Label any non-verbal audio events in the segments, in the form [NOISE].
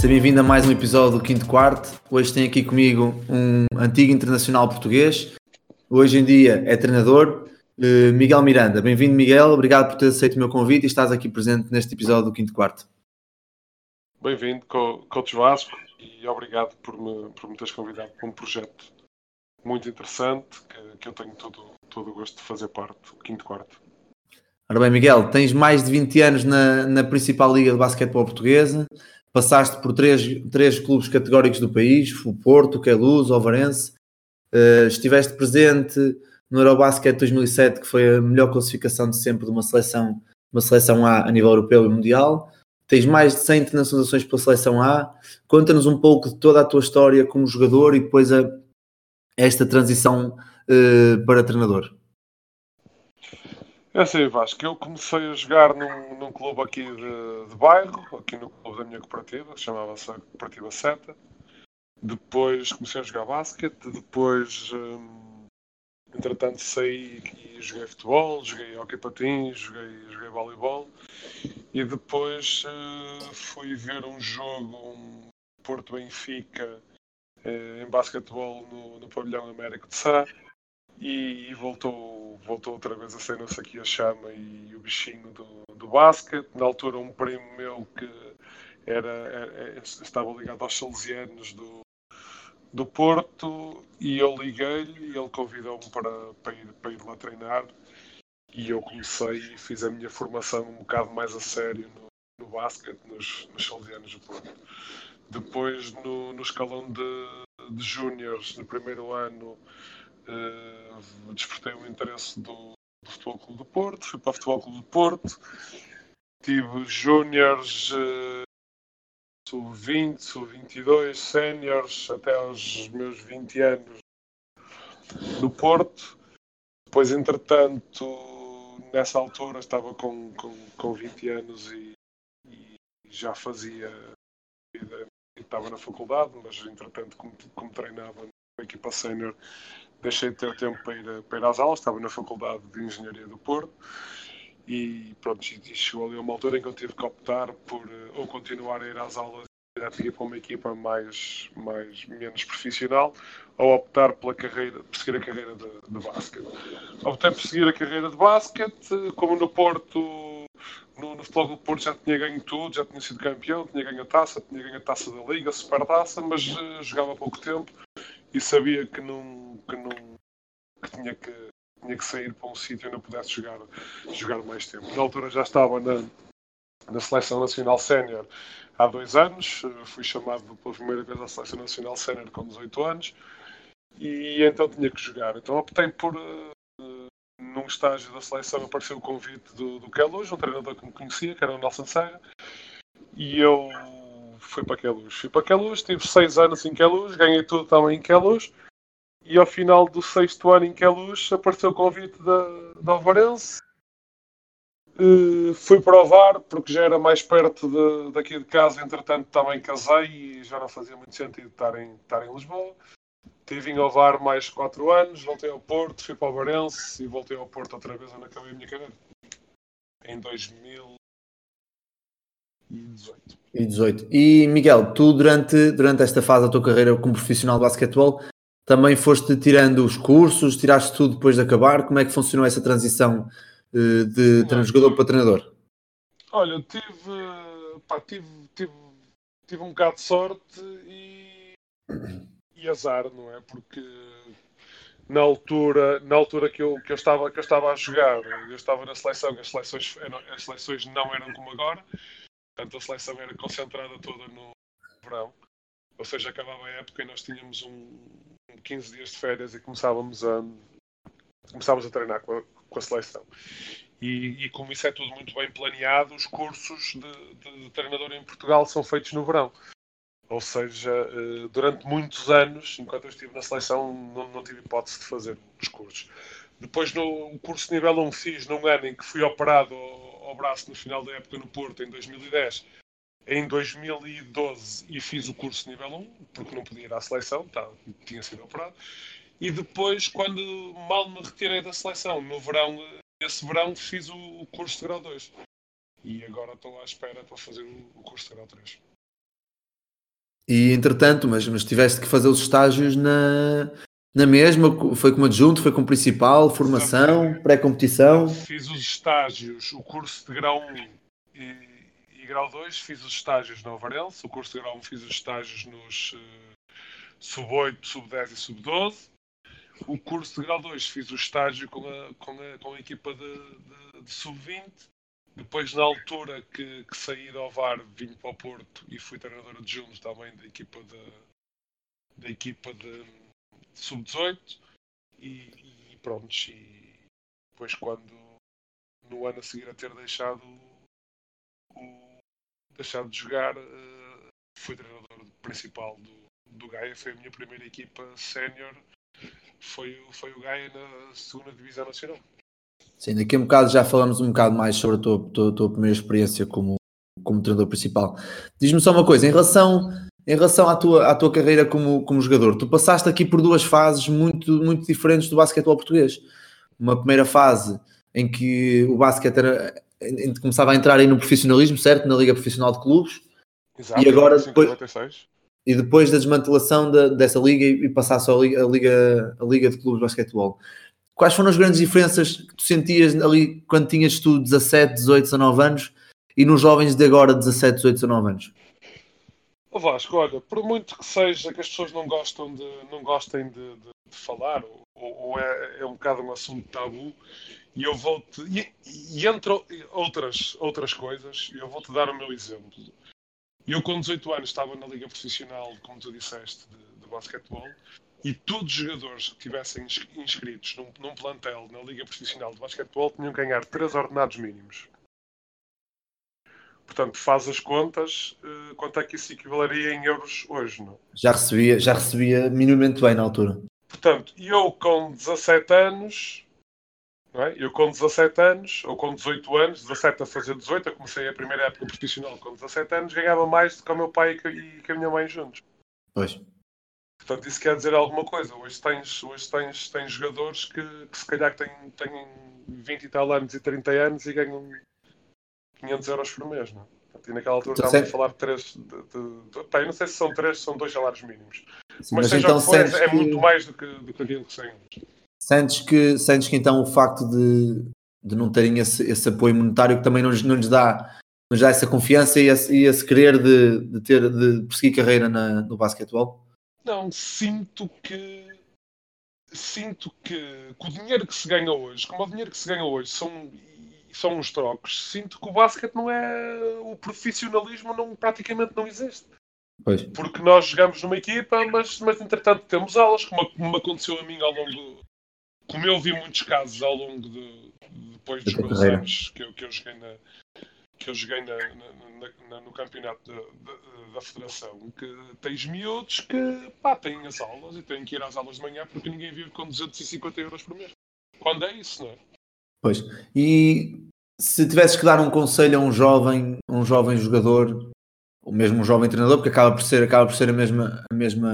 Seja bem-vindo a mais um episódio do Quinto Quarto. Hoje tem aqui comigo um antigo internacional português, hoje em dia é treinador, eh, Miguel Miranda. Bem-vindo, Miguel. Obrigado por ter aceito o meu convite e estás aqui presente neste episódio do Quinto Quarto. Bem-vindo, Coach Vasco, e obrigado por me, por me teres convidado para um projeto muito interessante que, que eu tenho todo, todo o gosto de fazer parte, o Quinto Quarto. Ora bem, Miguel, tens mais de 20 anos na, na principal liga de basquetebol portuguesa, passaste por três, três clubes categóricos do país, o Porto, o Queluz, o Ovarense, uh, estiveste presente no Eurobasket 2007, que foi a melhor classificação de sempre de uma seleção, uma seleção A a nível europeu e mundial, tens mais de 100 internacionalizações pela seleção A, conta-nos um pouco de toda a tua história como jogador e depois a, esta transição uh, para treinador. É assim, Vasco, eu comecei a jogar num, num clube aqui de, de, bairro, aqui no clube da minha cooperativa, que chamava-se Cooperativa Seta. Depois comecei a jogar basquete, depois, hum, entretanto, saí e joguei futebol, joguei hockey patins, joguei, joguei voleibol. E depois uh, fui ver um jogo, um Porto Benfica, uh, em basquetebol no, no pavilhão Américo de Sá e, e, voltou, voltou outra vez a ser se aqui a chama e o bichinho do, do basquete. Na altura, um primo meu que era, era estava ligado aos salesianos do, do Porto e eu liguei-lhe e ele convidou-me para, para, ir, para ir lá treinar. E eu comecei e fiz a minha formação um bocado mais a sério no, no basquete, nos, nos salesianos do Porto. Depois, no, no escalão de, de júniores, no primeiro ano, uh, despertei o interesse do, do Futebol Clube do Porto, fui para o Futebol Clube do Porto, tive júniores, uh, sub-20, sub-22, séniores, até aos meus 20 anos no Porto. Depois, entretanto, nessa altura estava com, com, com 20 anos e, e já fazia estava na faculdade, mas entretanto como, como treinava na equipa sénior deixei de ter tempo para ir, para ir às aulas, estava na Faculdade de Engenharia do Porto e pronto, e chegou ali uma altura em que eu tive que optar por eh, ou continuar a ir às aulas ir para uma equipa mais, mais menos profissional ou optar pela carreira, por seguir a carreira de, de basquete. Optei por seguir a carreira de basquete, como no Porto, no, no futebol do Porto já tinha ganho tudo, já tinha sido campeão, tinha ganho a taça, tinha ganho a taça da Liga, a Supertaça, mas uh, jogava pouco tempo e sabia que não que não que tinha que tinha que sair para um sítio onde eu pudesse jogar jogar mais tempo. Na altura já estava na na seleção nacional sénior há dois anos, fui chamado pela primeira vez à seleção nacional sénior com 18 anos e então tinha que jogar. Então optei por uh, num estágio da seleção apareceu o convite do, do Queluz, um treinador que me conhecia, que era o Nelson Serra, e eu fui para Queluz. Fui para Queluz, tive seis anos em Queluz, ganhei tudo também em Queluz. E ao final do sexto ano em Queluz apareceu o convite da, da Alvarense. Uh, fui provar, porque já era mais perto de, daqui de casa, entretanto também casei e já não fazia muito sentido estar em, estar em Lisboa. Tive em Ovar mais quatro anos, voltei ao Porto, fui para o Alvarense e voltei ao Porto outra vez onde acabei a minha carreira. Em 2000, e 18. E 18. E Miguel, tu durante, durante esta fase da tua carreira como profissional de basquetebol também foste tirando os cursos, tiraste tudo depois de acabar? Como é que funcionou essa transição uh, de Não, jogador para treinador? Olha, tive, pá, tive, tive, tive um bocado de sorte e, e azar, não é? Porque na altura, na altura que, eu, que, eu estava, que eu estava a jogar, eu estava na seleção, as seleções, as seleções não eram como agora, Portanto, a seleção era concentrada toda no verão. Ou seja, acabava a época e nós tínhamos um, 15 dias de férias e começávamos a, começávamos a treinar com a, com a seleção. E, e, como isso é tudo muito bem planeado, os cursos de, de, treinador em Portugal são feitos no verão. Ou seja, eh, durante muitos anos, enquanto eu estive na seleção, não, não tive hipótese de fazer os cursos. Depois, no curso de nível 1 fiz num ano em que fui operado ao braço no final da época no Porto, em 2010. Em 2012 e fiz o curso nível 1, porque não podia ir à seleção, tá, tinha sido operado. E depois, quando mal me retirei da seleção, no verão, esse verão fiz o, curso de grau 2. E agora estou à espera para fazer o curso de grau 3. E entretanto, mas, mas tiveste que fazer os estágios na, na mesma, foi como adjunto, foi como principal, formação, pré-competição? Fiz os estágios, o curso de grau 1 e, e grau 2, fiz os estágios no Avarense, o curso de grau 1 fiz os estágios nos uh, sub-8, sub-10 e sub-12. O curso de grau 2 fiz o estágio com a, com a, com a equipa de, de, de sub-20 depois, na altura que, que saí do Ovar, vim para o Porto e fui treinador adjunto também da equipa de, da equipa de sub-18 e, e pronto. E depois, quando no ano a seguir a ter deixado o, deixado de jogar, uh, fui treinador principal do, do Gaia. Foi a minha primeira equipa sénior. Foi, foi o Gaia na segunda Divisão Nacional. Sim, daqui a um bocado já falamos um bocado mais sobre a tua, tua, tua primeira experiência como, como treinador principal. Diz-me só uma coisa, em relação, em relação à, tua, à tua carreira como, como jogador, tu passaste aqui por duas fases muito, muito diferentes do basquetebol português. Uma primeira fase em que o basquete era, começava a entrar aí no profissionalismo, certo? Na Liga Profissional de Clubes. Exato, e agora depois, e depois da desmantelação da, dessa liga e passar só a liga, a liga, a liga de clubes de basquetebol quais foram as grandes diferenças que tu sentias ali quando tinhas tu 17, 18, 19 anos e nos jovens de agora 17, 18, 19 anos? Oh Vasco, olha, por muito que seja que as pessoas não, gostam de, não gostem de, de, de falar, ou, ou é, é, um bocado um assunto tabu, e eu vou-te. E, e entre outras, outras coisas, eu vou-te dar o meu exemplo. Eu, com 18 anos, estava na Liga Profissional, como tu disseste, de, de basquetebol, e todos os jogadores que estivessem inscritos num, num, plantel na Liga Profissional de Basquetebol tinham que ganhar 3 ordenados mínimos. Portanto, faz as contas, uh, quanto é que isso equivaleria em euros hoje, não? Já recebia, já recebia minimamente bem na altura. Portanto, eu com 17 anos, é? eu com 17 anos, ou com 18 anos, 17 a fazer 18, eu comecei a primeira época profissional com 17 anos, ganhava mais do que o meu pai e com a minha mãe juntos. Pois. Portanto, isso quer dizer alguma coisa. Hoje tens, hoje tens, tens jogadores que, que se calhar têm, têm 20 e tal anos e 30 anos e ganham 500 euros por mês, não é? E naquela altura então, estávamos a falar de três. De, de, de, pá, não sei se são três, são dois salários mínimos. Sim, mas, mas seja então, for, é, que... muito mais do que, do que aquilo que sei. Sentes que, sentes que então o facto de, de não terem esse, esse apoio monetário que também não, não lhes dá, nos dá essa confiança e esse, e esse querer de, de, ter, de perseguir carreira na, no basquetebol? Não, sinto que. Sinto que, com o dinheiro que se ganha hoje, como o dinheiro que se ganha hoje são, são os trocos, sinto que o basquete não é. O profissionalismo não, praticamente não existe. Pois. Porque nós jogamos numa equipa, mas, mas entretanto temos aulas, como, como aconteceu a mim ao longo. Como eu vi muitos casos ao longo de. depois dos meus anos que eu, que eu joguei na, que eu joguei na, na, na, no campeonato da, da, da, Federação, que tens miúdos que pá, têm as aulas e têm que ir às aulas de manhã porque ninguém vive com 250 euros por mês. Quando é isso, não é? Pois. E se tivesses que dar um conselho a um jovem, um jovem jogador, ou mesmo um jovem treinador, porque acaba por ser, acaba por ser a mesma, a mesma,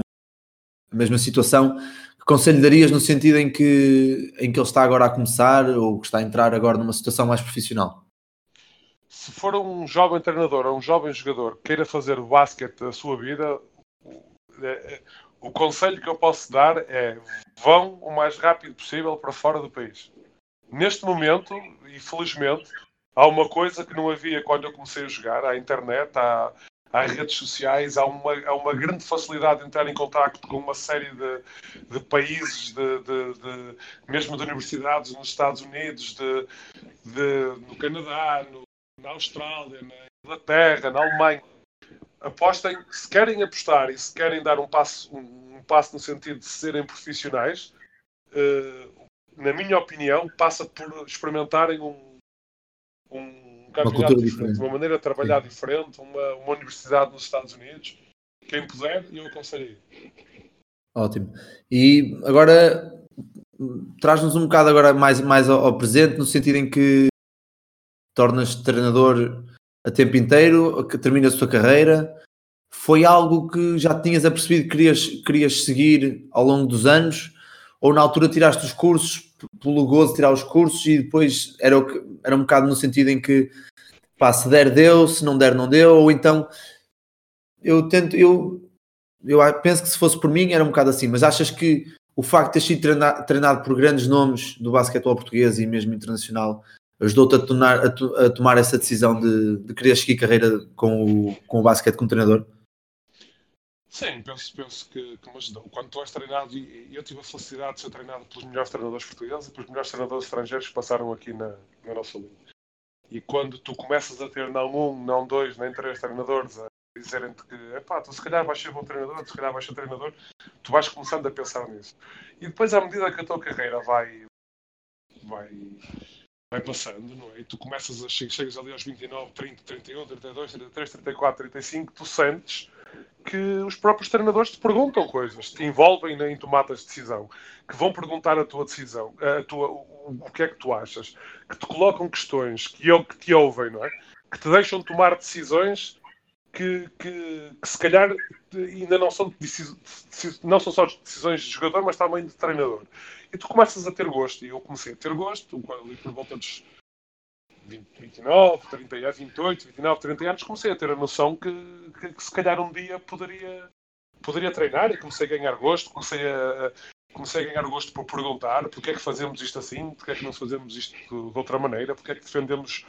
a mesma situação, que conselho darias no sentido em que, em que ele está agora a começar ou que está a entrar agora numa situação mais profissional? se for um jovem treinador ou um jovem jogador que queira fazer o basquete a sua vida, é, é, o conselho que eu posso dar é vão o mais rápido possível para fora do país. Neste momento, e felizmente, há uma coisa que não havia quando eu comecei a jogar, há internet, há, há redes sociais, há uma, há uma grande facilidade de entrar em contato com uma série de, de países, de, de, de, mesmo de universidades nos Estados Unidos, de, no Canadá, no, na Austrália, na Inglaterra, na Alemanha. Apostem, se querem apostar e se querem dar um passo, um, um passo no sentido de serem profissionais, uh, na minha opinião, passa por experimentarem um, um campeonato diferente, diferente, uma maneira de trabalhar Sim. diferente, uma, uma universidade nos Estados Unidos. Quem puder, eu aconselho. Ótimo. E agora traz-nos um bocado agora mais, mais ao, presente, no sentido em que tornas-te treinador a tempo inteiro, que termina a sua carreira. Foi algo que já tinhas apercebido que querias, querias seguir ao longo dos anos? Ou na altura tiraste os cursos pelo gozo de tirar os cursos e depois era, o que, era um bocado no sentido em que pá, se der deu, se não der não deu, ou então eu tento, eu eu penso que se fosse por mim era um bocado assim, mas achas que o facto de ter sido treinado, treinado por grandes nomes do basquetebol português e mesmo internacional ajudou-te a, a, a, tomar essa decisão de, de querer seguir carreira com o, com o basquete como treinador? Sim, penso, penso que, que me ajudou. Quando tu és treinado, e eu tive a felicidade de ser treinado pelos melhores treinadores portugueses e pelos melhores treinadores estrangeiros que passaram aqui na, na nossa liga. E quando tu começas a ter não um, não dois, nem três treinadores a dizerem-te que epá, tu se calhar vais ser bom treinador, tu se calhar vais ser treinador, tu vais começando a pensar nisso. E depois, à medida que a tua carreira vai, vai, vai passando, não é? E tu começas a chegas ali aos 29, 30, 31, 32, 33, 34, 35, tu sentes que os próprios treinadores te perguntam coisas, te envolvem em tomadas de decisão, que vão perguntar a tua decisão, a tua, o, o que é que tu achas, que te colocam questões, que, que te ouvem, não é? Que te deixam tomar decisões que, que, que se calhar ainda não são, não são só decisões de jogador, mas também de treinador. E tu começas a ter gosto, e eu comecei a ter gosto, ali por volta dos 20, 29, 30, 28, 29, 30 anos, comecei a ter a noção que, que, que, se calhar um dia poderia, poderia treinar e comecei a ganhar gosto, comecei a, comecei a ganhar gosto por perguntar porque é que fazemos isto assim, porque é que não fazemos isto de outra maneira, porque é que defendemos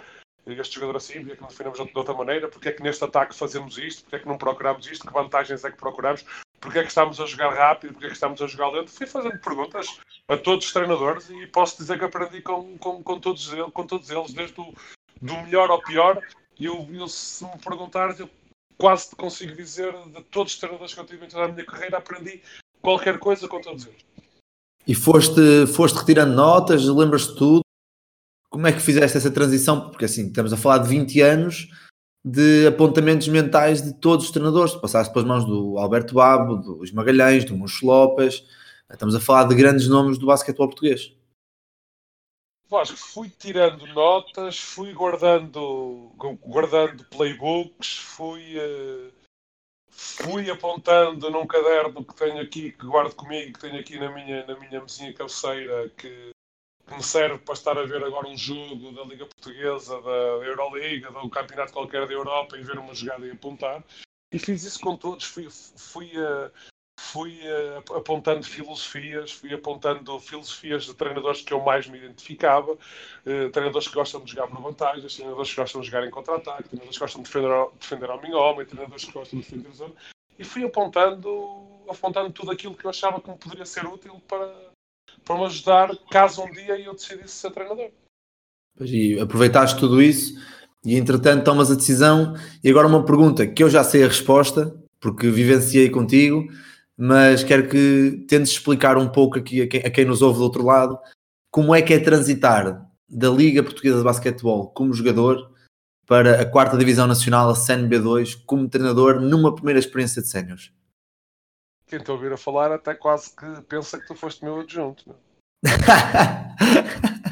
este jogador assim, porque é que não defendemos de outra maneira, porque é que neste ataque fazemos isto, porque é que não procuramos isto, que vantagens é que procuramos, porque é que estamos a jogar rápido, porque é que estamos a jogar lento. Fui fazendo perguntas a todos os treinadores e posso dizer que aprendi com, com, com, todos, eles, com todos eles, desde o do melhor ao pior. E eu, eu, se me perguntares, eu quase te consigo dizer de todos os treinadores que eu tive em toda a minha carreira, aprendi qualquer coisa com todos eles. E foste, foste retirando notas, lembras-te tudo? Como é que fizeste essa transição? Porque assim, estamos a falar de 20 anos de apontamentos mentais de todos os treinadores. Passaste pelas mãos do Alberto Babo, do Luís Magalhães, do Moncho Lopes. Estamos a falar de grandes nomes do basquetebol português. Vasco, fui tirando notas, fui guardando, guardando playbooks, fui, uh, fui apontando num caderno que tenho aqui, que guardo comigo, que tenho aqui na minha, na minha mesinha cabeceira, que que me serve para estar a ver agora um jogo da Liga Portuguesa, da Euroliga, de um campeonato qualquer da Europa e ver uma jogada e apontar. E fiz isso com todos. Fui, fui, uh, fui uh, apontando filosofias, fui apontando filosofias de treinadores que eu mais me identificava, uh, treinadores que gostam de jogar por vantagens, treinadores que gostam de jogar em contra-ataque, treinadores que gostam de defender, ao, defender ao meu homem, treinadores que gostam de defender zona. E fui apontando, apontando tudo aquilo que eu achava que me poderia ser útil para, para me ajudar caso um dia eu decidisse ser treinador. E aproveitaste tudo isso e entretanto tomas a decisão. E agora uma pergunta que eu já sei a resposta, porque vivenciei contigo, mas quero que tentes explicar um pouco aqui a quem, a quem nos ouve do outro lado como é que é transitar da Liga Portuguesa de Basquetebol como jogador para a quarta Divisão Nacional, a CNB2, como treinador numa primeira experiência de séniores quem te ouvir a falar até quase que pensa que tu foste meu adjunto. [LAUGHS]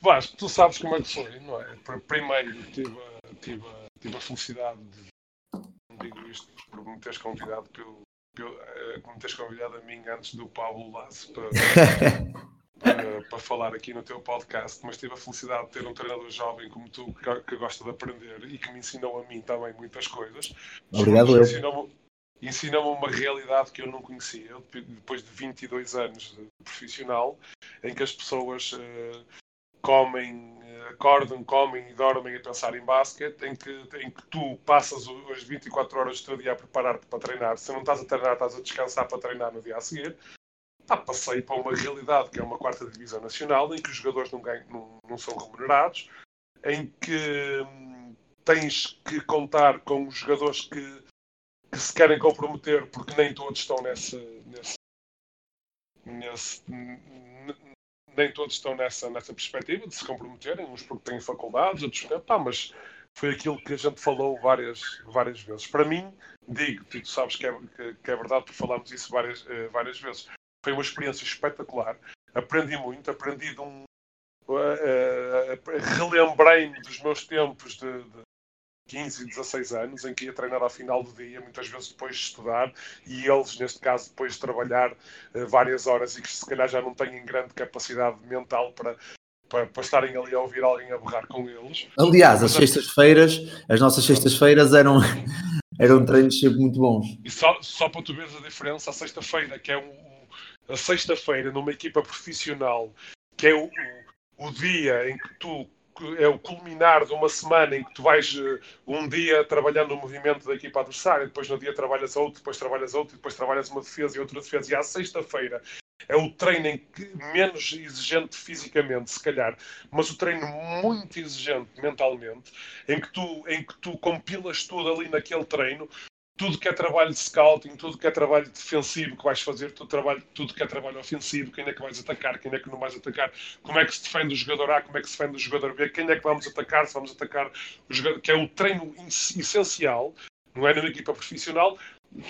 Vasco, tu sabes como é que foi, não é? Primeiro tive, tive, tive a felicidade de, não digo isto por me teres convidado pelo, pelo, eh, me teres convidado a mim antes do Pablo Lasso para, [LAUGHS] para, para, falar aqui no teu podcast, mas tive a felicidade de ter um treinador jovem como tu que, que gosta de aprender e que me ensinou a mim também muitas coisas. Obrigado, eu ensinou-me uma realidade que eu não conhecia, depois de 22 anos de profissional, em que as pessoas uh, comem, uh, acordam, comem e dormem a pensar em basquete, em que, em que tu passas as 24 horas do teu dia a preparar-te para treinar. Se não estás a treinar, estás a descansar para treinar no dia a seguir. Ah, passei para uma realidade que é uma quarta divisão nacional, em que os jogadores não, ganham, não, não são remunerados, em que hum, tens que contar com os jogadores que que se querem comprometer, porque nem todos estão nessa, nesse, nem todos estão nessa, nessa perspectiva de se comprometerem, uns porque têm faculdades, outros pá, mas foi aquilo que a gente falou várias, várias vezes. Para mim, digo, tu sabes que é, que, que é verdade, porque falámos isso várias, uh, várias vezes. Foi uma experiência espetacular, aprendi muito, aprendi de um. Uh, uh, relembrei-me dos meus tempos de, de 15, 16 anos, em que ia treinar ao final do dia, muitas vezes depois de estudar, e eles, neste caso, depois de trabalhar uh, várias horas e que se calhar já não têm grande capacidade mental para, para, para, estarem ali a ouvir alguém a berrar com eles. Aliás, as sextas-feiras, as nossas sextas-feiras eram, [LAUGHS] eram treinos sempre muito bons. E só, só para tu veres a diferença, a sexta-feira, que é um, a sexta-feira numa equipa profissional, que é o, o, o dia em que tu é o culminar de uma semana em que tu vais uh, um dia trabalhando o movimento da equipa adversária, depois no dia trabalhas outro, depois trabalhas outro, depois trabalhas uma defesa e outra defesa, e à sexta-feira é o treino em que, menos exigente fisicamente, se calhar, mas o treino muito exigente mentalmente, em que tu, em que tu compilas tudo ali naquele treino, tudo que é trabalho de scouting, tudo que é trabalho defensivo que vais fazer, tudo, trabalho, tudo que é trabalho ofensivo, quem é que vais atacar, quem é que não vais atacar, como é que se defende o jogador A, como é que se defende o jogador B, quem é que vamos atacar, se vamos atacar o jogador, que é o treino essencial, não é na equipa profissional,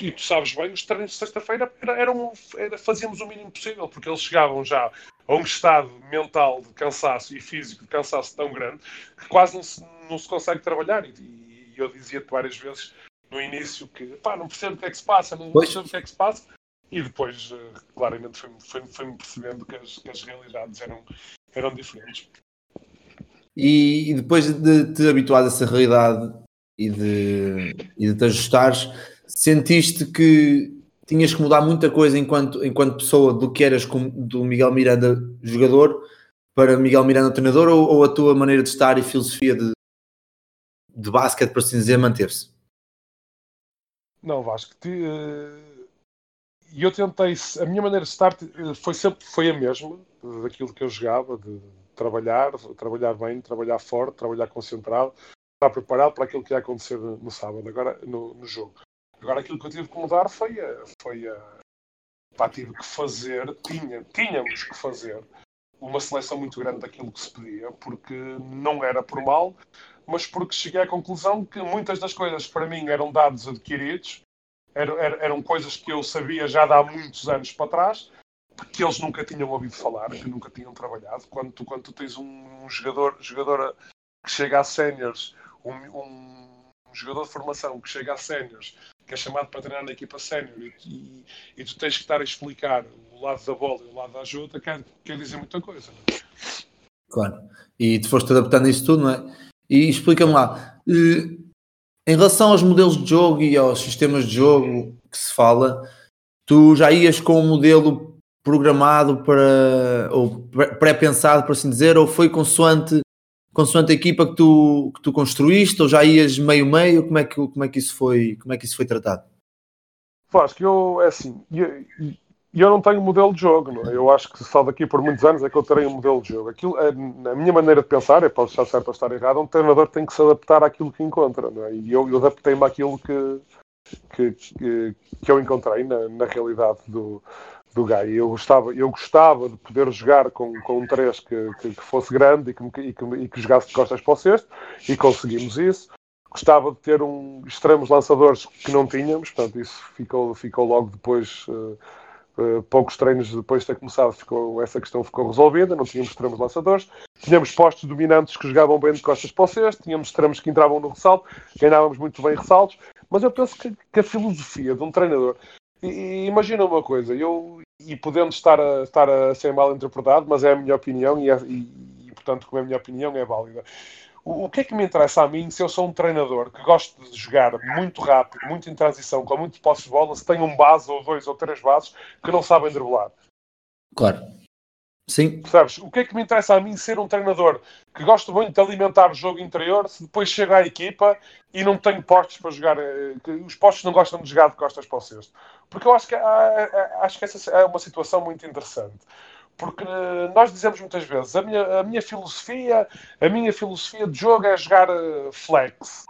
e tu sabes bem, os treinos de sexta-feira eram, era, fazíamos o mínimo possível, porque eles chegavam já a um estado mental de cansaço e físico de cansaço tão grande que quase não se, não se consegue trabalhar. E, e eu dizia-te várias vezes no início que pá, não percebo o que é que se passa, não pois. percebo o que é que se passa. E depois, uh, claramente, foi-me foi, foi percebendo que as, que as realidades eram, eram diferentes. E, e, depois de te habituar a essa realidade e de, e de te ajustares, sentiste que tinhas que mudar muita coisa enquanto, enquanto pessoa do que eras com, do Miguel Miranda jogador para Miguel Miranda treinador ou, ou, a tua maneira de estar e filosofia de, de basquete, por assim dizer, manteve-se? Não, Vasco. E uh, eu tentei. A minha maneira de estar eh, foi sempre foi a mesma daquilo que eu jogava, de trabalhar, trabalhar bem, trabalhar forte, trabalhar concentrado, estar preparado para aquilo que ia acontecer no sábado, agora no, no jogo. Agora aquilo que eu tive que mudar foi a. Foi a pá, tive que fazer, tinha, tínhamos que fazer uma seleção muito grande daquilo que se pedia, porque não era por mal, mas porque cheguei à conclusão que muitas das coisas para mim eram dados adquiridos, eram, eram coisas que eu sabia já de há muitos anos para trás, que eles nunca tinham ouvido falar, que nunca tinham trabalhado. Quando tu, quando tu tens um, um jogador, jogador que chega a séniores, um, um, um jogador de formação que chega a séniores é chamado para treinar na equipa sénior e, e, e, tu tens que estar a explicar o lado da bola e o lado da ajuda, quer, quer dizer muita coisa. Não é? Claro, e tu foste adaptando isso tudo, não é? E explica-me lá, eh, em relação aos modelos de jogo e aos sistemas de jogo que se fala, tu já ias com um modelo programado para, ou pré-pensado, por assim dizer, ou foi consoante consoante a equipa que tu, que tu construíste ou já ias meio-meio? Como, é que, como, é que isso foi, como é que isso foi tratado? Que eu, é assim, eu, eu não tenho modelo de jogo, não é? Eu acho que só daqui por muitos anos é que eu terei um modelo de jogo. Aquilo, é, na minha maneira de pensar, eu posso estar certo ou estar errado, um treinador tem que se adaptar àquilo que encontra, não é? E eu, eu adaptei-me àquilo que, que, que, que, eu encontrei na, na realidade do, do Gai. Eu gostava, eu gostava de poder jogar com, com um 3 que, que, que fosse grande e que, e, que, e que jogasse de costas para o cesto, e conseguimos isso. Gostava de ter um extremos lançadores que não tínhamos, portanto, isso ficou, ficou logo depois. Uh, uh, poucos treinos depois de ter começado, ficou, essa questão ficou resolvida. Não tínhamos extremos lançadores, tínhamos postos dominantes que jogavam bem de costas para o cesto, tínhamos extremos que entravam no ressalto, ganhávamos muito bem ressaltos. Mas eu penso que, que a filosofia de um treinador e, imagina uma coisa, eu e podendo estar a, estar a ser mal interpretado, mas é a minha opinião e, é, e, e portanto, como é a minha opinião, é válida. O, o, que é que me interessa a mim se eu sou um treinador que gosto de jogar muito rápido, muito em transição, com muito posse de bola, se tenho um base ou dois ou três bases que não sabem driblar? Claro. Sim. Sabes, o que é que me interessa a mim ser um treinador que gosto muito de alimentar o jogo interior se depois chega à equipa e não tenho postos para jogar, eh, os postos não gostam de jogar de costas para o cesto? Porque eu acho que, acho que essa é uma situação muito interessante. Porque eh, nós dizemos muitas vezes, a minha, a minha filosofia, a minha filosofia de jogo é jogar eh, flex.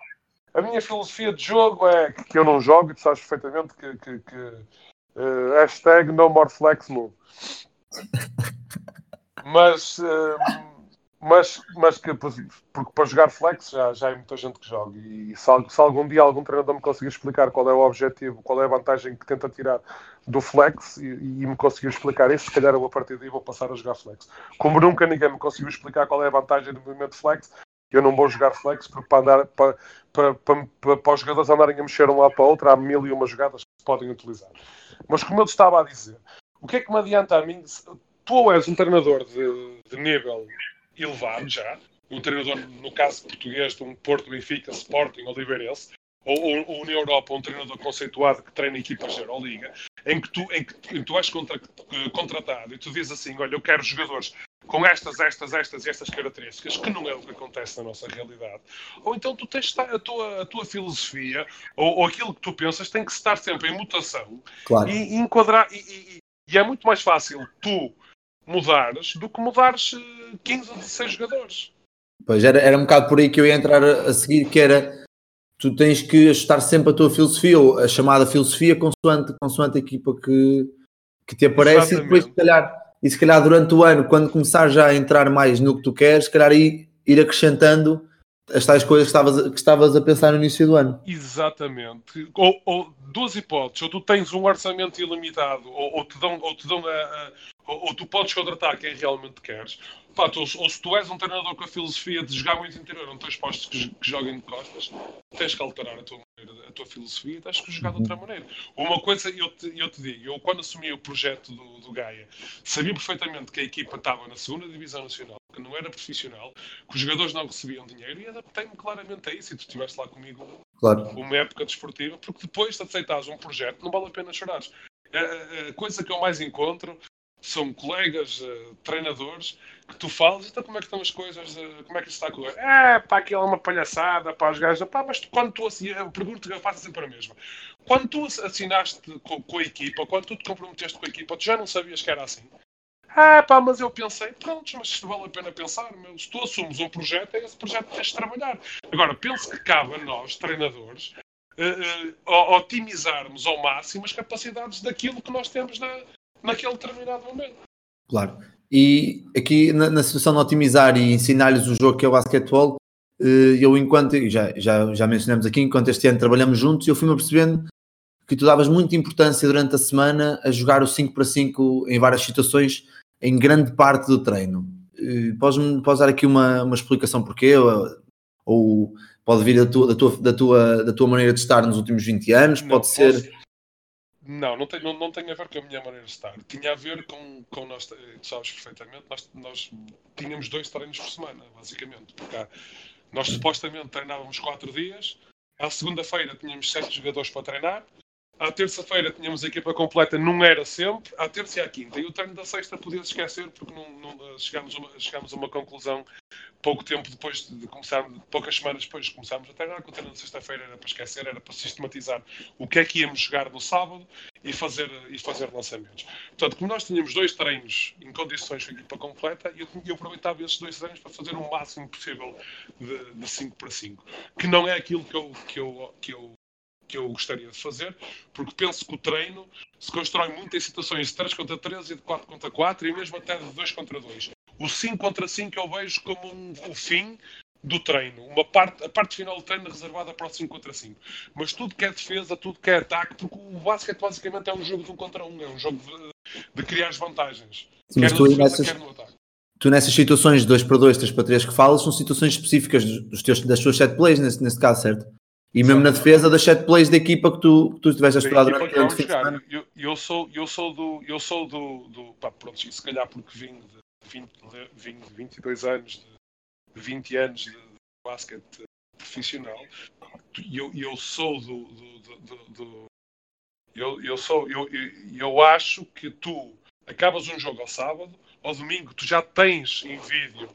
A minha filosofia de jogo é que eu não jogo, e tu sabes perfeitamente que, que, que uh, hashtag no more flex move. Mas, uh, mas, mas que, porque para jogar flex já, já há muita gente que joga. E se, se, algum dia algum treinador me conseguir explicar qual é o objetivo, qual é a vantagem que tenta tirar do flex e, e me conseguir explicar isso, se calhar eu a partir daí vou passar a jogar flex. Como nunca ninguém me conseguiu explicar qual é a vantagem do movimento flex, eu não vou jogar flex porque para, andar, para, para, para, para os jogadores andarem a mexer um lado para o outro, há mil e uma jogadas que se podem utilizar. Mas como eu estava a dizer, o que é que me adianta a mim tu és um treinador de, de nível elevado já, um treinador, no caso português, de um Porto, Benfica, Sporting, Oliveirense, ou, ou, ou, na Europa um treinador conceituado que treina equipas de Euroliga, em que tu, em que, em que tu és contra, contratado e tu dizes assim, olha, eu quero jogadores com estas, estas, estas e estas características, que não é o que acontece na nossa realidade. Ou então tu tens a tua, a tua filosofia, ou, ou aquilo que tu pensas, tem que estar sempre em mutação claro. e, e enquadrar. E, e, e, é muito mais fácil tu mudares do que mudares 15 eh, ou 16 jogadores. Pois era, era um bocado por aí que eu ia entrar a, a seguir, que era tu tens que ajustar sempre a tua filosofia, ou a chamada filosofia, consoante, consoante a equipa que, que te aparece, Exatamente. e depois, se calhar, e se calhar durante o ano, quando começar já a entrar mais no que tu queres, se calhar ir, ir acrescentando as tais coisas que estavas, que estavas a pensar no início do ano. Exatamente. Ou, ou duas hipóteses, ou tu tens um orçamento ilimitado, ou, ou te dão, ou te dão a, a ou, ou, tu podes contratar quem realmente queres. Pá, tu, ou se tu és um treinador com a filosofia de jogar muito interior, não tens postos que, que joguem de costas, tens que alterar a tua, maneira, a tua filosofia e tens que jogar de outra uhum. maneira. Uma coisa eu te, eu te digo, eu quando assumi o projeto do, do Gaia, sabia perfeitamente que a equipa estava na segunda divisão nacional, que não era profissional, que os jogadores não recebiam dinheiro e adaptei-me claramente a isso. E tu estiveste lá comigo claro. uma época desportiva, porque depois de aceitares um projeto, não vale a pena chorar. A, a coisa que eu mais encontro são colegas, uh, treinadores, que tu falas, então como é que estão as coisas, uh, como é que está a correr? É, pá, aquilo é uma palhaçada, pá, os gajos, pá, mas tu, quando tu assim, eu pergunto que eu faço sempre a mesma. Quando tu assinaste com, com, a equipa, quando tu te comprometeste com a equipa, tu já não sabias que era assim? Ah, pá, mas eu pensei, pronto, mas isto vale a pena pensar, meu, se tu assumes um projeto, é esse projeto que tens de trabalhar. Agora, penso que cabe a nós, treinadores, uh, otimizarmos ao máximo as capacidades daquilo que nós temos na, naquele determinado momento. Claro. E aqui na, na situação de otimizar e ensinar-lhes o jogo que é o basquetebol, eh, eu enquanto, já, já, já mencionamos aqui, enquanto este ano trabalhamos juntos, eu fui-me percebendo que tu davas muita importância durante a semana a jogar o 5 para 5 em várias situações, em grande parte do treino. Eh, podes-me podes dar aqui uma, uma explicação porquê? Ou, ou pode vir da tua, da, tua, da, tua, da tua maneira de estar nos últimos 20 anos? Não, pode ser. Não, não tem, não, não tem a ver com a minha maneira de estar. Tinha a ver com, com nós, tu sabes perfeitamente, nós, nós tínhamos dois treinos por semana, basicamente. Porque há, nós supostamente treinávamos quatro dias, à segunda-feira tínhamos sete jogadores para treinar, à terça-feira tínhamos a equipa completa, não era sempre, à terça e à quinta. E o treino da sexta podia-se esquecer porque não, não, chegámos, a uma, chegámos a uma conclusão pouco tempo depois de começar, poucas semanas depois de começarmos a treinar, que o treino de sexta-feira era para esquecer, era para sistematizar o que é que íamos jogar no sábado e fazer, e fazer lançamentos. Portanto, como nós tínhamos dois treinos em condições de equipa completa, eu, eu aproveitava esses dois treinos para fazer o máximo possível de 5 para 5, que não é aquilo que eu, que eu, que eu que eu gostaria de fazer, porque penso que o treino se constrói muito em situações de 3 contra 3 e de 4 contra 4 e mesmo até de 2 contra 2 o 5 contra 5 eu vejo como um, o fim do treino, uma parte, a parte final do treino reservada para o 5 contra 5. Mas tudo que é defesa, tudo que é ataque, porque o basquete basicamente é um jogo de um contra um, é um jogo de, de criar as vantagens. Sim, quer, tu, defesa, nessas, quer no ataque. Tu nessas situações de 2 para 2, 3 para 3 que falas, são situações específicas dos teus, das tuas set plays, nesse, nesse caso, certo? E mesmo na defesa das set plays da equipa que tu, que tu estiveste a estudar durante o fim de semana. Eu, eu, sou, eu sou do. Eu sou do, do pá, pronto, se calhar porque vim de 20, 20, 22 anos, de 20 anos de, de basquete profissional, e eu, eu sou do, do, do, do eu, eu sou eu, eu acho que tu acabas um jogo ao sábado, ao domingo tu já tens em vídeo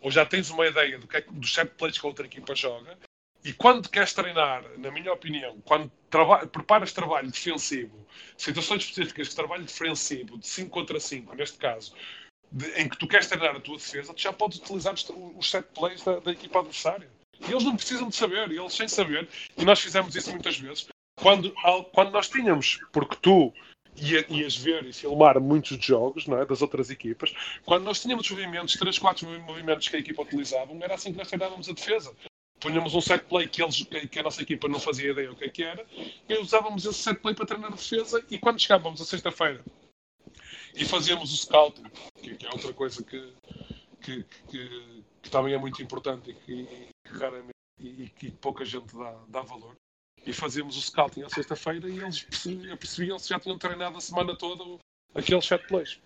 ou já tens uma ideia do que é, dos set plays que a outra equipa joga e quando queres treinar, na minha opinião, quando traba preparas trabalho defensivo, situações específicas de trabalho defensivo, de 5 contra 5, neste caso, de, em que tu queres treinar a tua defesa, tu já podes utilizar os, os set plays da, da, equipa adversária. E eles não precisam de saber, eles sem saber, e nós fizemos isso muitas vezes, quando, quando nós tínhamos, porque tu ia, ias ver e filmar muitos jogos não é, das outras equipas, quando nós tínhamos movimentos, 3, 4 movimentos que a equipa utilizava, era assim que nós treinávamos a defesa. Punhamos um set play que, eles, que a nossa equipa não fazia ideia o que, é que era, e usávamos esse set play para treinar a defesa, e quando chegávamos a sexta-feira e fazíamos o scouting, que, que é outra coisa que, que, que, que, também é muito importante e que, raramente e, que pouca gente dá, dá valor. E fazíamos o scouting à sexta-feira e eles percebiam se já tinham treinado a semana toda aqueles set plays.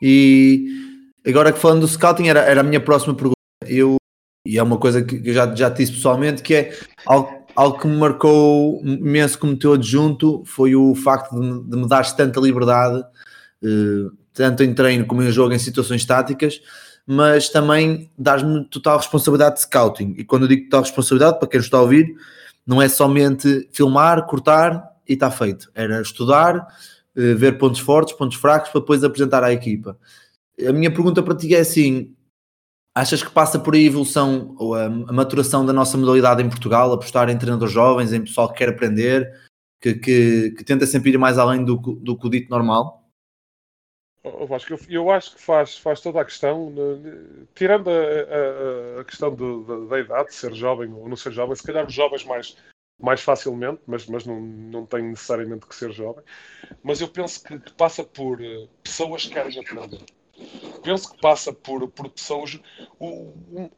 E agora que falando do scouting, era, era a minha próxima pergunta. Eu e é uma coisa que eu já, já te disse pessoalmente, que é algo, algo que me marcou imenso como teu adjunto, foi o facto de, de me dar tanta liberdade, uh, tanto em treino como em jogo, em situações táticas, mas também dás-me total responsabilidade de scouting. E quando eu digo total responsabilidade, para quem está a ouvir, não é somente filmar, cortar e está feito. Era estudar, uh, ver pontos fortes, pontos fracos, para depois apresentar à equipa. A minha pergunta para ti é assim: Achas que passa por aí a evolução ou a, maturação da nossa modalidade em Portugal, apostar em treinadores jovens, em pessoal que quer aprender, que, que, que tenta sempre ir mais além do, do que o dito normal? Eu acho, que, eu acho que faz, faz toda a questão, tirando a, a, a questão do, da, da, idade, de ser jovem ou não ser jovem, se calhar os jovens mais, mais facilmente, mas, mas não, não tem necessariamente que ser jovem. Mas eu penso que, que passa por eh, pessoas que querem aprender penso que passa por, por pessoas,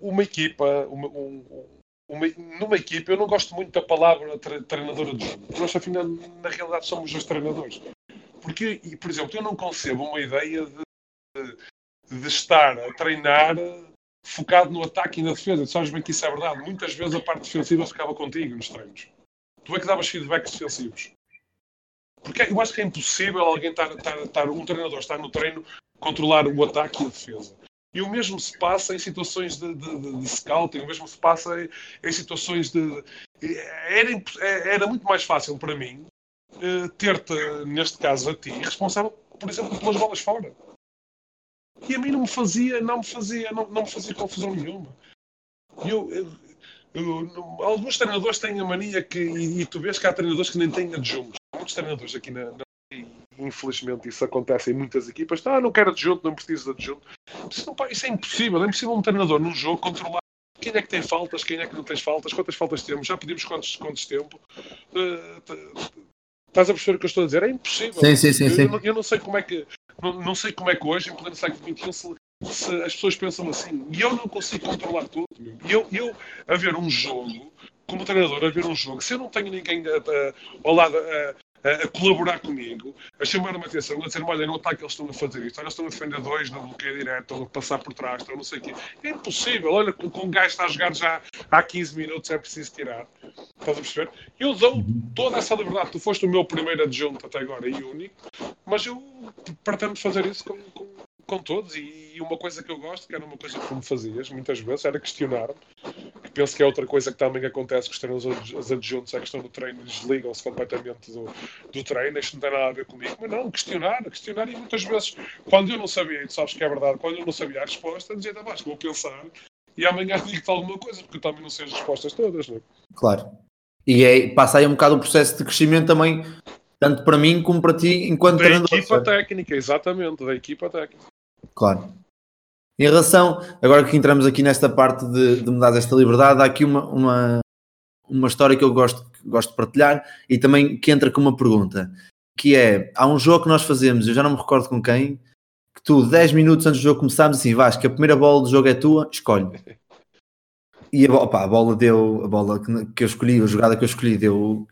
uma equipa, uma, uma, numa equipa, eu não gosto muito da palavra treinador adjunto, nós afinal, na realidade, somos os treinadores. Porque, por exemplo, eu não concebo uma ideia de, de, de estar a treinar focado no ataque e na defesa. Tu sabes bem que isso é verdade. Muitas vezes a parte defensiva ficava contigo nos treinos. Tu é que davas feedbacks defensivos. Porque eu acho que é impossível alguém estar, estar, estar um treinador estar no treino controlar o ataque e a defesa. E o mesmo se passa em situações de, de, de, de scouting, o mesmo se passa em, em situações de. Era, era, muito mais fácil para mim uh, ter-te, neste caso a ti, responsável, por exemplo, pelas bolas fora. E a mim não me fazia, não me fazia, não, não me fazia confusão nenhuma. Eu, eu, eu, alguns treinadores têm a mania que, e, e, tu vês que há treinadores que nem têm adjuntos. Há muitos treinadores aqui na, na infelizmente isso acontece em muitas equipas. Ah, não quero adjunto, não preciso de adjunto. Isso, não, isso é impossível. É impossível um treinador num jogo controlar quem é que tem faltas, quem é que não tem faltas, quantas faltas temos, já pedimos quantos, quantos tempo. Uh, estás a perceber o que eu estou a dizer? É impossível. Sim, sim, sim, eu. Eu, eu, não sei como é que não, não sei como é que hoje, em pleno século XXI, se, se, as pessoas pensam assim. E eu não consigo controlar tudo. E eu, eu, a ver um jogo, como treinador, a ver um jogo, se eu não tenho ninguém a, a, ao lado a, a, a colaborar comigo, a chamar-me atenção, a dizer olha, não está que eles estão a fazer isto, olha, estão a defender dois no bloqueio direto, estão a passar por trás, estão não sei o quê. É impossível, olha, com, com um gajo está a jogar já há 15 minutos, é preciso tirar. Estás a perceber? Eu dou toda essa liberdade. Tu foste o meu primeiro adjunto até agora e único, mas eu pretendo fazer isso com, com, com todos. E, uma coisa que eu gosto, que era uma coisa que tu me fazias muitas vezes, era questionar-me penso que é outra coisa que também acontece com os treinadores adjuntos, é a questão do treino, desligam-se completamente do, do treino, isto não tem nada a ver comigo, mas não, questionar, questionar, e muitas vezes, quando eu não sabia, e tu sabes que é verdade, quando eu não sabia a resposta, dizia, tá, vou pensar, e amanhã [LAUGHS] digo-te alguma coisa, porque eu também não sei as respostas todas, não é? Claro. E é, passa aí um bocado o processo de crescimento também, tanto para mim como para ti, enquanto da treinador. Da equipa técnica, exatamente, da equipa técnica. Claro. Em relação, agora que entramos aqui nesta parte de, de me dar esta liberdade, há aqui uma, uma, uma história que eu gosto, gosto de partilhar e também que entra com uma pergunta, que é, há um jogo que nós fazemos, eu já não me recordo com quem, que tu, 10 minutos antes do jogo começámos assim, vais, que a primeira bola do jogo é tua, escolhe. [LAUGHS] E a, opa, a bola deu, a bola que, que eu escolhi, a jogada que eu escolhi deu,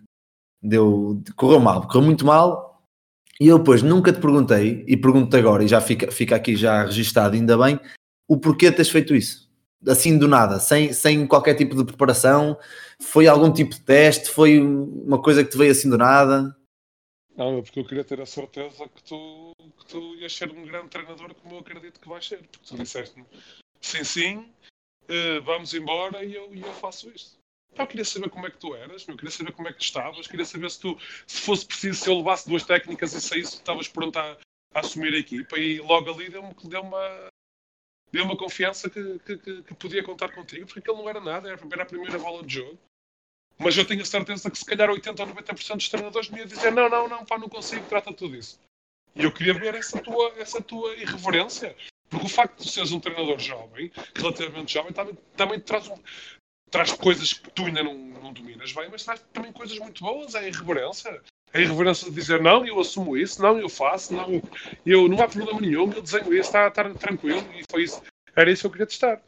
deu, correu mal, correu muito mal, e eu depois nunca te perguntei, e pergunto-te agora, e já fica, fica aqui já registado, ainda bem, o porquê teres feito isso? Assim do nada, sem, sem qualquer tipo de preparação? Foi algum tipo de teste? Foi uma coisa que te veio assim do nada? Não, porque eu queria ter a certeza que tu, que tu ias ser um grande treinador como eu acredito que vais ser. Porque tu disseste-me sim, sim, eh, vamos embora e eu, eu faço isto. Eu queria saber como é que tu eras, eu queria saber como é que tu estavas, queria saber se tu, se fosse preciso, se eu levasse duas técnicas e saísse, estavas pronto a, a, assumir a equipa e logo ali deu-me deu uma, deu uma confiança que, que, que, podia contar contigo, porque aquilo não era nada, era a primeira bola de jogo. Mas eu tenho a certeza que se calhar 80 ou 90% dos treinadores me iam dizer não, não, não, pá, não consigo, trata tudo isso. E eu queria ver essa tua, essa tua irreverência. Porque o facto de seres um treinador jovem, relativamente jovem, também, também traz, um, traz coisas que tu ainda não, não dominas bem, mas traz também coisas muito boas, é a irreverência. A irreverência de dizer não, eu assumo isso, não, eu faço, não, eu, não há problema nenhum, eu desenho isso, está, está tranquilo, e foi isso. Era isso que eu queria testar.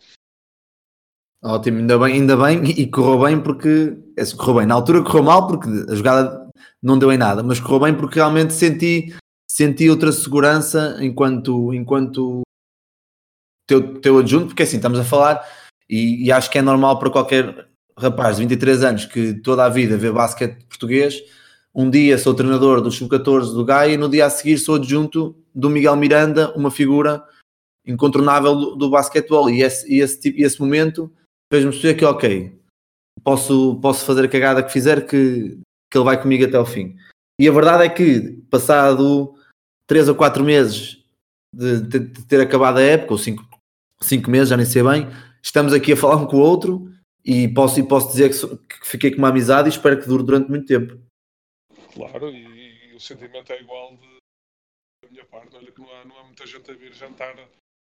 Ótimo, ainda bem, ainda bem, e correu bem porque é, correu bem. Na altura correu mal porque a jogada não deu em nada, mas correu bem porque realmente senti, senti outra segurança enquanto, enquanto teu, teu adjunto, porque assim estamos a falar E, e, acho que é normal para qualquer rapaz de 23 anos que toda a vida vê basquete português. Um dia sou treinador do Sub-14 do Gaia e no dia a seguir sou adjunto do Miguel Miranda, uma figura incontornável do, do basquetebol. E esse, e esse, tipo, esse momento fez-me perceber que, ok, posso, posso fazer a cagada que fizer, que, que ele vai comigo até o fim. E a verdade é que, passado 3 ou 4 meses de, de, de ter acabado a época, ou 5 meses, já nem sei bem, estamos aqui a falar um com o outro e posso, e posso dizer que, que fiquei com uma amizade e espero que dure durante muito tempo. Claro, e, e o sentimento é igual de, da minha parte. Olha que não há, não há muita gente a vir jantar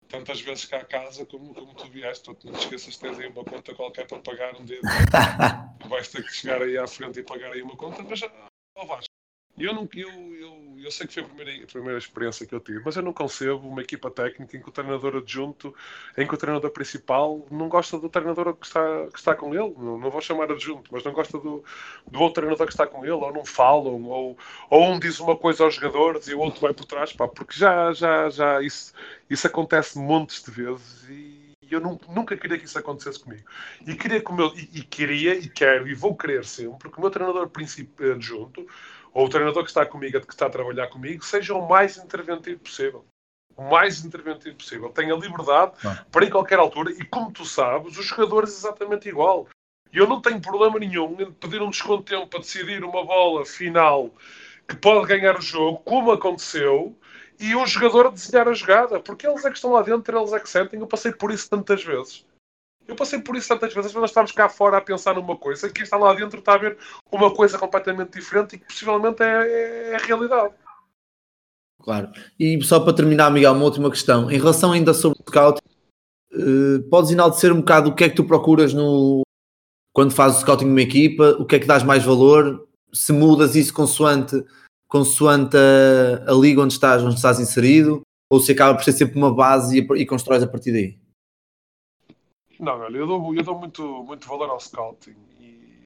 tantas vezes cá a casa como, como tu vieste. Tu não te esqueças de ter aí uma conta qualquer para pagar um dia. [LAUGHS] vais ter que chegar aí à frente e pagar aí uma conta, mas ó Vasco, eu, não, eu, eu, eu sei que foi a primeira, a primeira experiência que eu tive, mas eu não concebo uma equipa técnica em que o treinador adjunto, em que o treinador principal não gosta do treinador que está, que está com ele. Não, não vou chamar adjunto, mas não gosta do, do outro treinador que está com ele, ou não falam, ou, ou um diz uma coisa aos jogadores e o outro vai por trás, pá, porque já, já, já isso, isso acontece montes de vezes e eu nunca queria que isso acontecesse comigo. E queria, como eu, e, e queria, e quero, e vou querer sempre, que o meu treinador adjunto ou o treinador que está comigo, que está a trabalhar comigo, seja o mais interventivo possível. O mais interventivo possível. Tenha liberdade ah. para em qualquer altura. E como tu sabes, os jogadores exatamente igual. E eu não tenho problema nenhum em pedir um desconto de tempo para decidir uma bola final que pode ganhar o jogo, como aconteceu, e o jogador desenhar a jogada. Porque eles é que estão lá dentro, eles é que sentem. Eu passei por isso tantas vezes. Eu passei por isso tantas vezes, mas nós estamos cá fora a pensar numa coisa, quem está lá dentro está a ver uma coisa completamente diferente e que possivelmente é, é, é a realidade. Claro. E só para terminar, Miguel, uma última questão. Em relação ainda sobre o scout, uh, podes enaltecer um bocado o que é que tu procuras no quando fazes o scouting numa equipa, o que é que dás mais valor, se mudas isso consoante, consoante a, a liga onde estás, onde estás inserido, ou se acaba por ser sempre uma base e, e constróis a partir daí? Não, olha, eu dou, eu dou muito, muito valor ao scouting e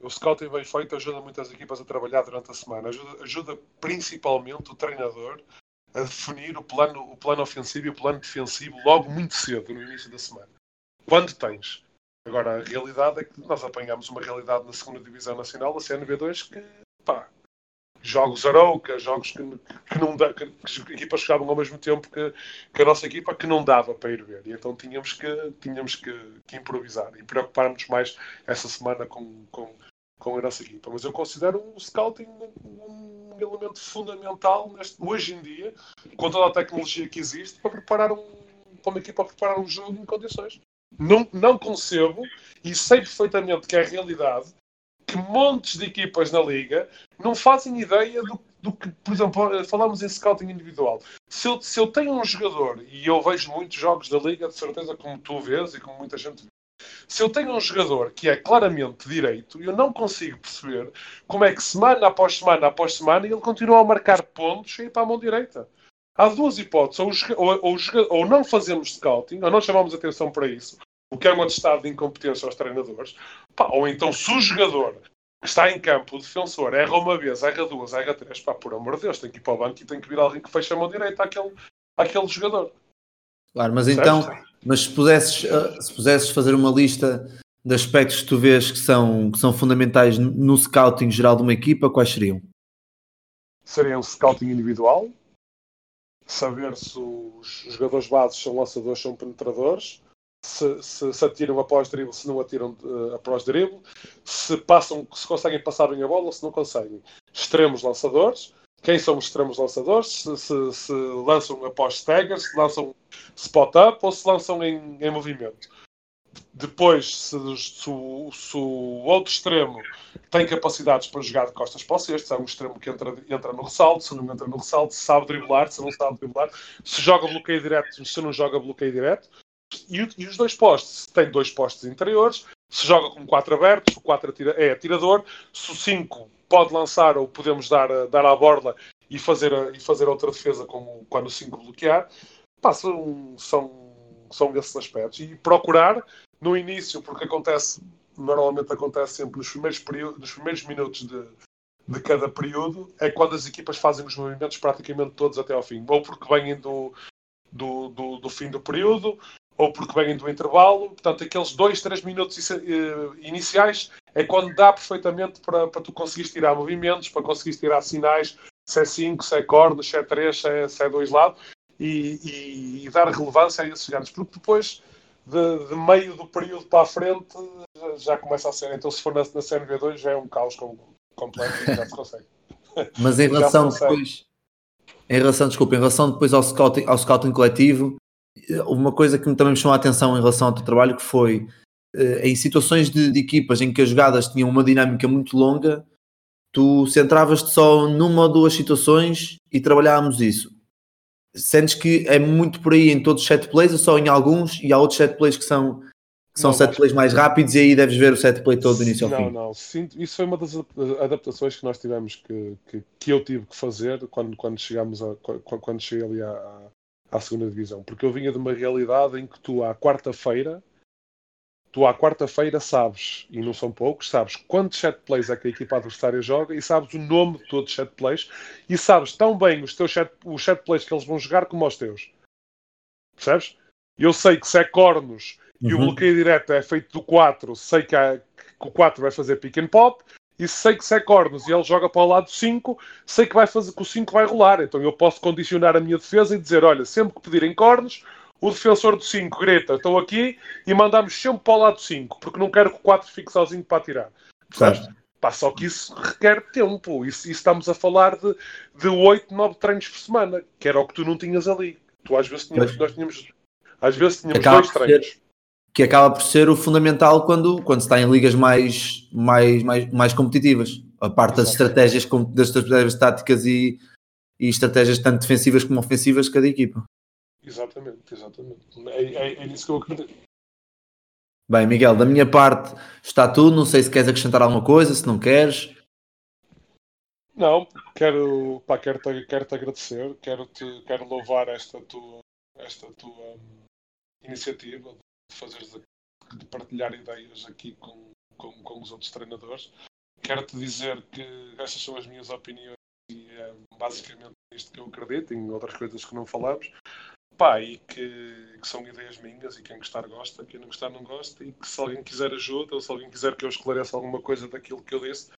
o scouting bem feito ajuda muitas equipas a trabalhar durante a semana. Ajuda, ajuda principalmente o treinador a definir o plano, o plano ofensivo e o plano defensivo logo muito cedo, no início da semana. Quando tens. Agora, a realidade é que nós apanhamos uma realidade na segunda Divisão Nacional, a CNB2, que pá, jogos Arouca, jogos que, que não dá, que, que as equipas chegavam ao mesmo tempo que, que, a nossa equipa, que não dava para ir ver. E então tínhamos que, tínhamos que, que improvisar e preocupar-nos mais essa semana com, com, com a nossa equipa. Mas eu considero o scouting um, um elemento fundamental neste, hoje em dia, com toda a tecnologia que existe, para preparar um, para uma equipa preparar um jogo em condições. Não, não concebo e sei perfeitamente que é a realidade que montes de equipas na liga não fazem ideia do, do que, por exemplo, falamos em scouting individual. Se eu, se eu tenho um jogador, e eu vejo muitos jogos da liga, de certeza, como tu vês e como muita gente vê, se eu tenho um jogador que é claramente direito, eu não consigo perceber como é que semana após semana após semana ele continua a marcar pontos e ir para a mão direita. Há duas hipóteses, ou, ou, ou, ou não fazemos scouting, ou não chamamos atenção para isso, o que é um atestado de incompetência aos treinadores, pá, ou então se o jogador está em campo, o defensor, erra uma vez, erra duas, erra três, pá, por amor de Deus, tem que ir para o banco e tem que vir alguém que feche a mão direita àquele, àquele jogador. Claro, mas então, mas se pudesses, eh, se pudesses fazer uma lista de aspectos que tu vês que são, que são fundamentais no scouting geral de uma equipa, quais seriam? Seria um scouting individual, saber se os jogadores bases são lançadores, são penetradores, se, se, se, atiram após drible, se não atiram uh, após drible, se passam, se conseguem passar bem a bola ou se não conseguem. Extremos lançadores, quem são os extremos lançadores, se, se, se lançam após staggers, se lançam spot-up ou se lançam em, em movimento. Depois, se, se, o, se, o outro extremo tem capacidades para jogar de costas para o cesto, é um extremo que entra, entra no ressalto, se não entra no ressalto, se sabe driblar, se não sabe driblar, se joga bloqueio direto, se não joga bloqueio direto e, e, os dois postes, tem dois postes interiores, se joga com quatro abertos, o quatro atira, é atirador, se o 5 pode lançar ou podemos dar, dar à borla e fazer, e fazer outra defesa como quando o 5 bloquear, pá, são, são, são esses aspectos. E procurar no início, porque acontece, normalmente acontece sempre nos primeiros, períodos, nos primeiros minutos de, de cada período, é quando as equipas fazem os movimentos praticamente todos até ao fim. Ou porque vêm do, do, do, do, fim do período, ou porque vêm do intervalo. Portanto, aqueles dois, três minutos uh, iniciais é quando dá perfeitamente para, para tu conseguires tirar movimentos, para conseguires tirar sinais, se é 5, se é cordas, se é 3, se é, se é dois lados, e, e, e, dar relevância a esses ganhos, porque depois, de, de, meio do período para a frente, já, já, começa a ser. Então, se for na, na CNV2, já é um caos completo e já se consegue. [LAUGHS] Mas em relação depois, em relação, desculpa, em relação depois ao scouting, ao scouting coletivo, uma coisa que também me chamou a atenção em relação ao teu trabalho que foi eh, em situações de, de, equipas em que as jogadas tinham uma dinâmica muito longa, tu centravas-te só numa ou duas situações e trabalhávamos isso. Sentes que é muito por aí em todos os set plays ou só em alguns e há outros set plays que são, que são não, set plays mais rápidos e aí deves ver o set play todo do início ao não, fim? Não, não. Isso foi uma das adaptações que nós tivemos que, que, que eu tive que fazer quando, quando chegámos a, quando cheguei ali à, à segunda divisão. Porque eu vinha de uma realidade em que tu à quarta-feira tu à quarta-feira sabes, e não são poucos, sabes quantos set plays é que a equipa adversária joga e sabes o nome de todos os set plays e sabes tão bem os teus set, os set plays que eles vão jogar como os teus. Percebes? Eu sei que se é cornos uhum. e o uhum. bloqueio direto é feito do 4, sei que, há, que o 4 vai fazer pick and pop e sei que se é cornos e ele joga para o lado 5, sei que vai fazer que o 5 vai rolar. Então eu posso condicionar a minha defesa e dizer: olha, sempre que pedirem cornos, o defensor do 5 grita, estou aqui, e mandamos sempre para o lado 5, porque não quero que o 4 fique sozinho para atirar. Claro. Pá, só que isso requer tempo. Isso, isso estamos a falar de, de 8, 9 treinos por semana, que era o que tu não tinhas ali. Tu às vezes tínhamos, nós tínhamos, às vezes tínhamos acaba dois treinos. Que acaba por ser o fundamental quando, quando se está em ligas mais, mais, mais, mais competitivas. A parte das estratégias, das estratégias táticas e, e estratégias tanto defensivas como ofensivas de cada equipa. Exatamente, exatamente. É, é, é nisso que eu acredito. Bem, Miguel, da minha parte está tudo. Não sei se queres acrescentar alguma coisa, se não queres. Não, quero, pá, quero, -te, quero -te agradecer, quero, -te, quero louvar esta tua, esta tua um, iniciativa de partilhar ideias aqui com, com, com os outros treinadores. Quero-te dizer que estas são as minhas opiniões e é basicamente isto que eu acredito, em outras coisas que não falamos. Pá, e que, que, são ideias minhas e quem gostar gosta, quem não gostar não gosta, e que se alguém quiser ajuda ou se alguém quiser que eu esclareça alguma coisa daquilo que eu disse,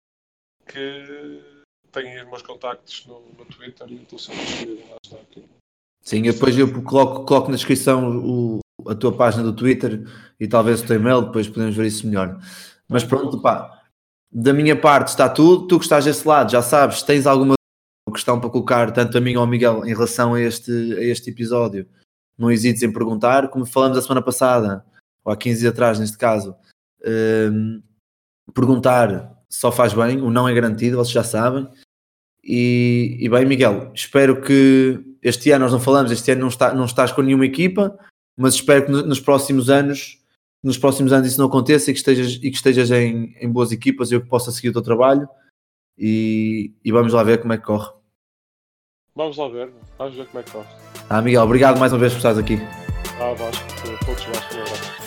que tenha os meus contactos no, no Twitter e estou sempre a ajudar aqui. Sim, depois eu coloco, coloco na descrição o, a tua página do Twitter e talvez o teu e-mail, depois podemos ver isso melhor. Mas pronto, pá, da minha parte está tudo, tu que estás desse lado, já sabes, tens alguma questão para colocar tanto a mim ou ao Miguel em relação a este, a este episódio, não hesites em perguntar. Como falamos a semana passada, ou há 15 dias atrás, neste caso, um, perguntar só faz bem, o não é garantido, vocês já sabem. E, e, bem, Miguel, espero que este ano nós não falamos, este ano não, está, não estás com nenhuma equipa, mas espero que nos próximos anos, nos próximos anos isso não aconteça e que estejas, e que estejas em, em boas equipas e eu que possa seguir o teu trabalho e, e vamos lá ver como é que corre. Vamos lá ver, vamos ver como é que corre. Ah, Miguel, obrigado mais uma vez por estares aqui. Ah, Vasco.